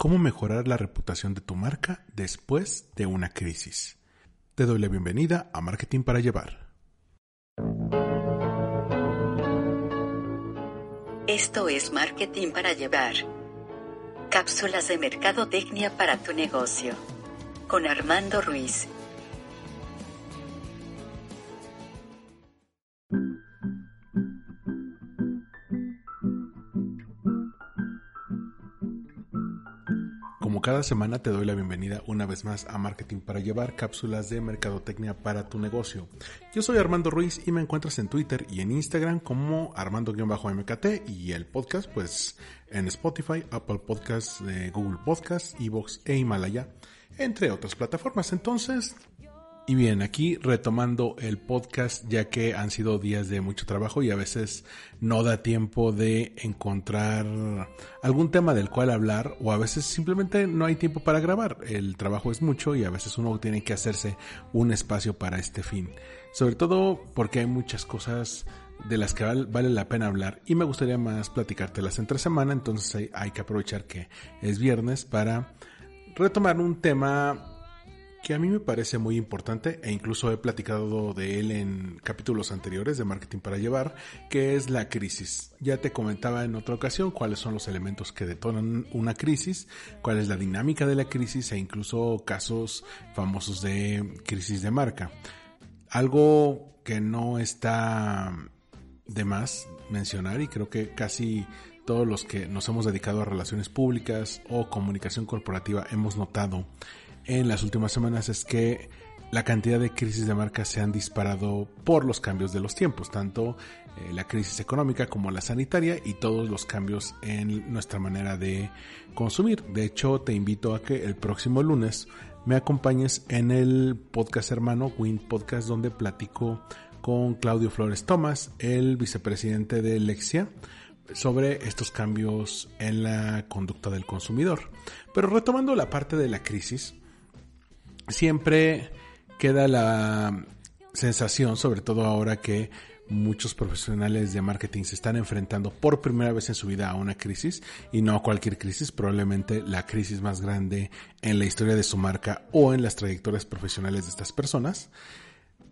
cómo mejorar la reputación de tu marca después de una crisis. Te doy la bienvenida a Marketing para Llevar. Esto es Marketing para Llevar. Cápsulas de mercadotecnia para tu negocio. Con Armando Ruiz. Cada semana te doy la bienvenida una vez más a Marketing para llevar cápsulas de mercadotecnia para tu negocio. Yo soy Armando Ruiz y me encuentras en Twitter y en Instagram como Armando-MKT y el podcast pues en Spotify, Apple Podcasts, Google Podcasts, Evox e Himalaya, entre otras plataformas. Entonces, y bien, aquí retomando el podcast, ya que han sido días de mucho trabajo y a veces no da tiempo de encontrar algún tema del cual hablar o a veces simplemente no hay tiempo para grabar. El trabajo es mucho y a veces uno tiene que hacerse un espacio para este fin. Sobre todo porque hay muchas cosas de las que vale la pena hablar y me gustaría más platicártelas entre semana, entonces hay, que aprovechar que es viernes para retomar un tema que a mí me parece muy importante e incluso he platicado de él en capítulos anteriores de Marketing para Llevar, que es la crisis. Ya te comentaba en otra ocasión cuáles son los elementos que detonan una crisis, cuál es la dinámica de la crisis e incluso casos famosos de crisis de marca. Algo que no está de más mencionar y creo que casi todos los que nos hemos dedicado a relaciones públicas o comunicación corporativa hemos notado en las últimas semanas es que la cantidad de crisis de marca se han disparado por los cambios de los tiempos, tanto eh, la crisis económica como la sanitaria y todos los cambios en nuestra manera de consumir. De hecho, te invito a que el próximo lunes me acompañes en el podcast hermano Win Podcast donde platico con Claudio Flores Tomás, el vicepresidente de Lexia, sobre estos cambios en la conducta del consumidor. Pero retomando la parte de la crisis, siempre queda la sensación, sobre todo ahora que muchos profesionales de marketing se están enfrentando por primera vez en su vida a una crisis y no a cualquier crisis, probablemente la crisis más grande en la historia de su marca o en las trayectorias profesionales de estas personas,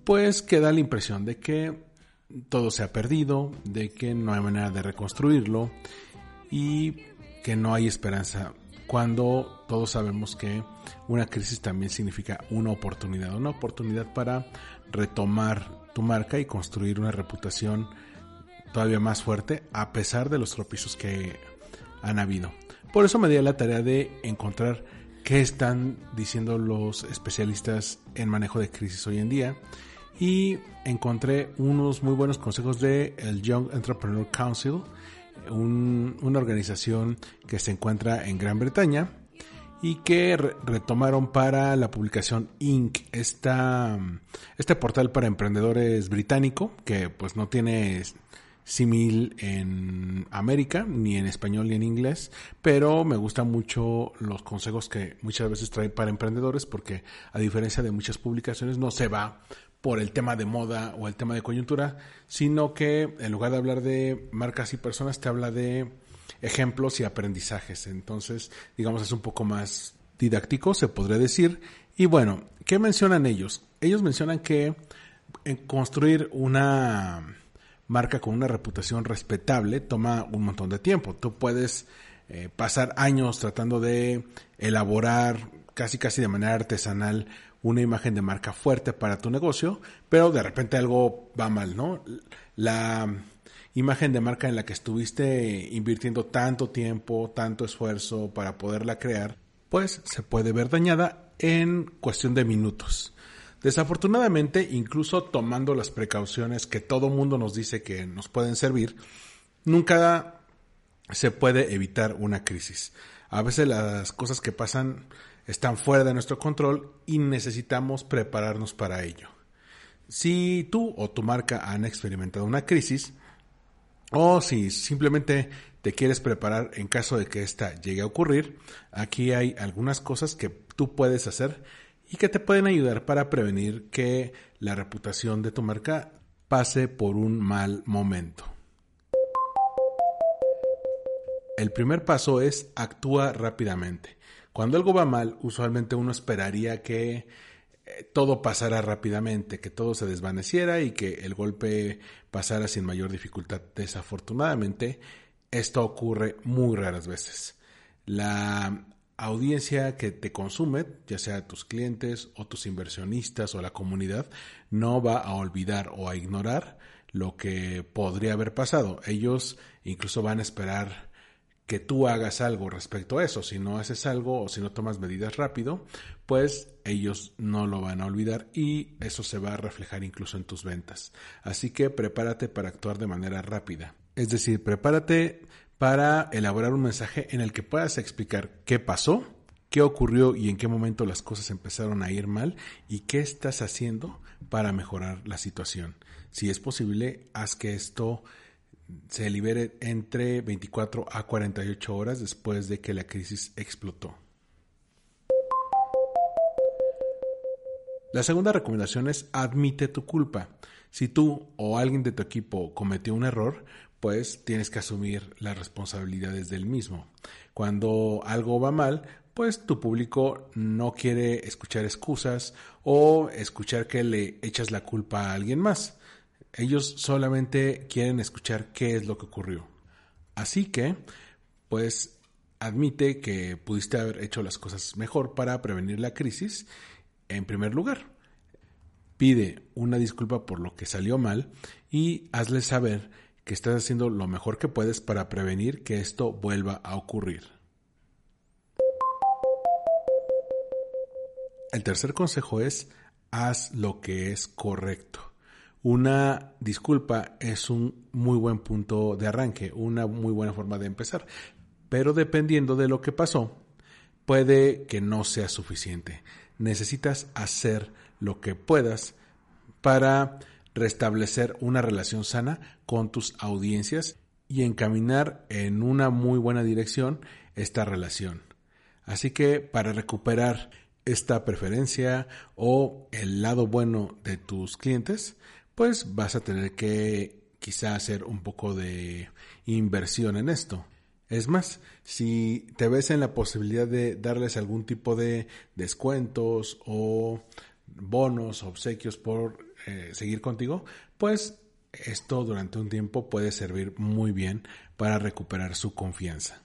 pues queda la impresión de que todo se ha perdido, de que no hay manera de reconstruirlo y que no hay esperanza cuando todos sabemos que una crisis también significa una oportunidad, una oportunidad para retomar tu marca y construir una reputación todavía más fuerte a pesar de los tropiezos que han habido. Por eso me di a la tarea de encontrar qué están diciendo los especialistas en manejo de crisis hoy en día y encontré unos muy buenos consejos de el Young Entrepreneur Council una organización que se encuentra en Gran Bretaña y que retomaron para la publicación Inc. Esta, este portal para emprendedores británico que pues no tiene símil en América, ni en español ni en inglés, pero me gustan mucho los consejos que muchas veces trae para emprendedores porque a diferencia de muchas publicaciones no se va por el tema de moda o el tema de coyuntura, sino que en lugar de hablar de marcas y personas, te habla de ejemplos y aprendizajes. Entonces, digamos, es un poco más didáctico, se podría decir. Y bueno, ¿qué mencionan ellos? Ellos mencionan que en construir una marca con una reputación respetable toma un montón de tiempo. Tú puedes eh, pasar años tratando de elaborar casi casi de manera artesanal una imagen de marca fuerte para tu negocio, pero de repente algo va mal, ¿no? La imagen de marca en la que estuviste invirtiendo tanto tiempo, tanto esfuerzo para poderla crear, pues se puede ver dañada en cuestión de minutos. Desafortunadamente, incluso tomando las precauciones que todo mundo nos dice que nos pueden servir, nunca se puede evitar una crisis. A veces las cosas que pasan están fuera de nuestro control y necesitamos prepararnos para ello. Si tú o tu marca han experimentado una crisis, o si simplemente te quieres preparar en caso de que esta llegue a ocurrir, aquí hay algunas cosas que tú puedes hacer y que te pueden ayudar para prevenir que la reputación de tu marca pase por un mal momento. El primer paso es actúa rápidamente. Cuando algo va mal, usualmente uno esperaría que todo pasara rápidamente, que todo se desvaneciera y que el golpe pasara sin mayor dificultad. Desafortunadamente, esto ocurre muy raras veces. La audiencia que te consume, ya sea tus clientes o tus inversionistas o la comunidad, no va a olvidar o a ignorar lo que podría haber pasado. Ellos incluso van a esperar que tú hagas algo respecto a eso. Si no haces algo o si no tomas medidas rápido, pues ellos no lo van a olvidar y eso se va a reflejar incluso en tus ventas. Así que prepárate para actuar de manera rápida. Es decir, prepárate para elaborar un mensaje en el que puedas explicar qué pasó, qué ocurrió y en qué momento las cosas empezaron a ir mal y qué estás haciendo para mejorar la situación. Si es posible, haz que esto se libere entre 24 a 48 horas después de que la crisis explotó. La segunda recomendación es admite tu culpa. Si tú o alguien de tu equipo cometió un error, pues tienes que asumir las responsabilidades del mismo. Cuando algo va mal, pues tu público no quiere escuchar excusas o escuchar que le echas la culpa a alguien más. Ellos solamente quieren escuchar qué es lo que ocurrió. Así que, pues, admite que pudiste haber hecho las cosas mejor para prevenir la crisis en primer lugar. Pide una disculpa por lo que salió mal y hazle saber que estás haciendo lo mejor que puedes para prevenir que esto vuelva a ocurrir. El tercer consejo es haz lo que es correcto. Una disculpa es un muy buen punto de arranque, una muy buena forma de empezar, pero dependiendo de lo que pasó, puede que no sea suficiente. Necesitas hacer lo que puedas para restablecer una relación sana con tus audiencias y encaminar en una muy buena dirección esta relación. Así que para recuperar esta preferencia o el lado bueno de tus clientes, pues vas a tener que quizá hacer un poco de inversión en esto. Es más, si te ves en la posibilidad de darles algún tipo de descuentos o bonos, obsequios por eh, seguir contigo, pues esto durante un tiempo puede servir muy bien para recuperar su confianza.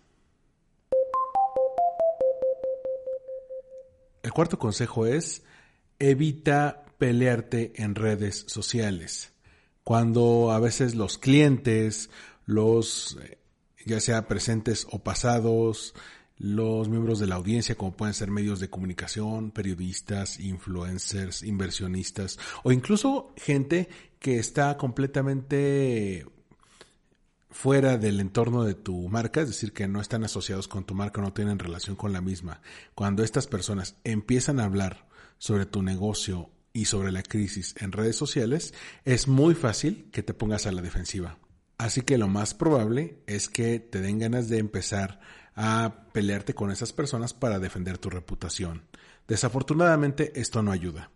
El cuarto consejo es evita pelearte en redes sociales. Cuando a veces los clientes, los eh, ya sea presentes o pasados, los miembros de la audiencia, como pueden ser medios de comunicación, periodistas, influencers, inversionistas, o incluso gente que está completamente fuera del entorno de tu marca, es decir, que no están asociados con tu marca, no tienen relación con la misma. Cuando estas personas empiezan a hablar sobre tu negocio y sobre la crisis en redes sociales, es muy fácil que te pongas a la defensiva. Así que lo más probable es que te den ganas de empezar a pelearte con esas personas para defender tu reputación. Desafortunadamente esto no ayuda.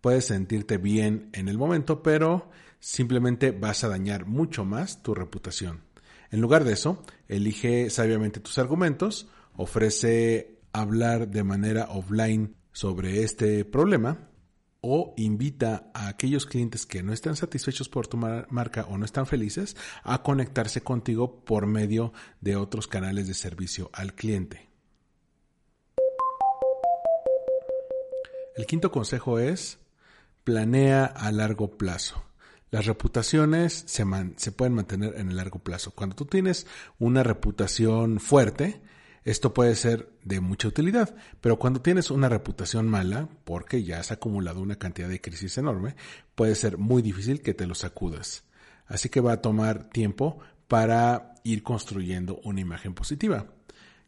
Puedes sentirte bien en el momento, pero simplemente vas a dañar mucho más tu reputación. En lugar de eso, elige sabiamente tus argumentos, ofrece hablar de manera offline sobre este problema o invita a aquellos clientes que no están satisfechos por tu marca o no están felices a conectarse contigo por medio de otros canales de servicio al cliente. El quinto consejo es planea a largo plazo. Las reputaciones se, se pueden mantener en el largo plazo. Cuando tú tienes una reputación fuerte, esto puede ser de mucha utilidad, pero cuando tienes una reputación mala, porque ya has acumulado una cantidad de crisis enorme, puede ser muy difícil que te lo sacudas. Así que va a tomar tiempo para ir construyendo una imagen positiva.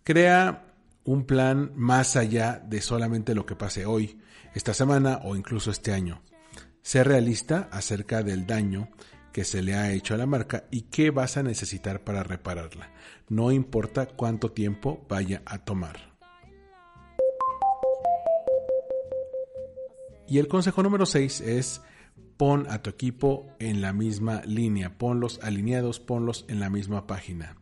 Crea un plan más allá de solamente lo que pase hoy, esta semana o incluso este año. Sé realista acerca del daño que se le ha hecho a la marca y qué vas a necesitar para repararla. No importa cuánto tiempo vaya a tomar. Y el consejo número 6 es pon a tu equipo en la misma línea, ponlos alineados, ponlos en la misma página.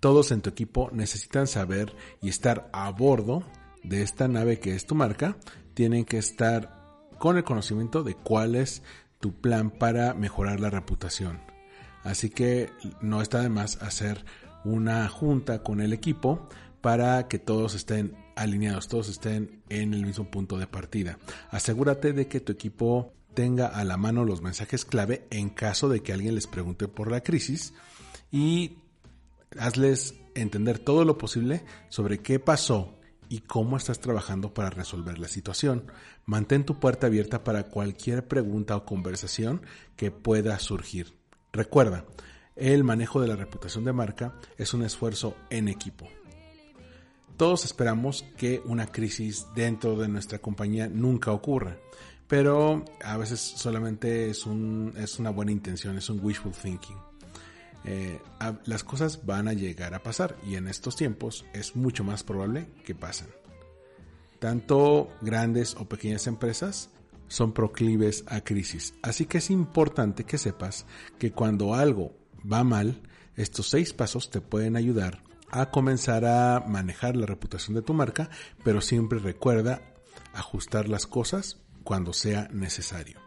Todos en tu equipo necesitan saber y estar a bordo de esta nave que es tu marca tienen que estar con el conocimiento de cuál es tu plan para mejorar la reputación. Así que no está de más hacer una junta con el equipo para que todos estén alineados, todos estén en el mismo punto de partida. Asegúrate de que tu equipo tenga a la mano los mensajes clave en caso de que alguien les pregunte por la crisis y hazles entender todo lo posible sobre qué pasó y cómo estás trabajando para resolver la situación. Mantén tu puerta abierta para cualquier pregunta o conversación que pueda surgir. Recuerda, el manejo de la reputación de marca es un esfuerzo en equipo. Todos esperamos que una crisis dentro de nuestra compañía nunca ocurra, pero a veces solamente es, un, es una buena intención, es un wishful thinking. Eh, las cosas van a llegar a pasar y en estos tiempos es mucho más probable que pasen. Tanto grandes o pequeñas empresas son proclives a crisis, así que es importante que sepas que cuando algo va mal, estos seis pasos te pueden ayudar a comenzar a manejar la reputación de tu marca, pero siempre recuerda ajustar las cosas cuando sea necesario.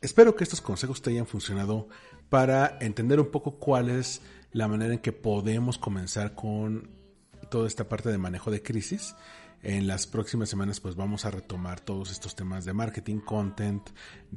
Espero que estos consejos te hayan funcionado para entender un poco cuál es la manera en que podemos comenzar con toda esta parte de manejo de crisis. En las próximas semanas pues vamos a retomar todos estos temas de marketing, content,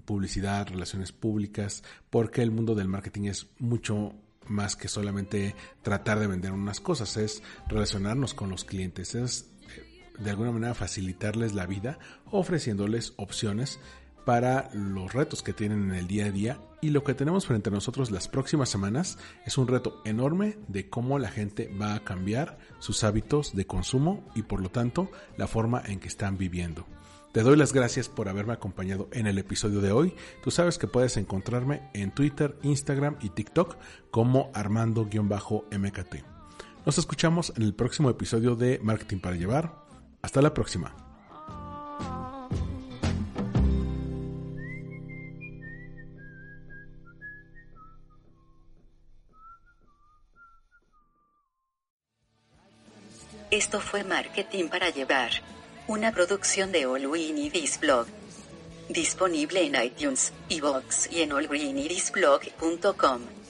publicidad, relaciones públicas, porque el mundo del marketing es mucho más que solamente tratar de vender unas cosas, es relacionarnos con los clientes, es eh, de alguna manera facilitarles la vida ofreciéndoles opciones para los retos que tienen en el día a día y lo que tenemos frente a nosotros las próximas semanas es un reto enorme de cómo la gente va a cambiar sus hábitos de consumo y por lo tanto la forma en que están viviendo. Te doy las gracias por haberme acompañado en el episodio de hoy. Tú sabes que puedes encontrarme en Twitter, Instagram y TikTok como Armando-MKT. Nos escuchamos en el próximo episodio de Marketing para Llevar. Hasta la próxima. Esto fue Marketing para Llevar una producción de All We Blog. Disponible en iTunes, iVoox y en allgreenirisblog.com.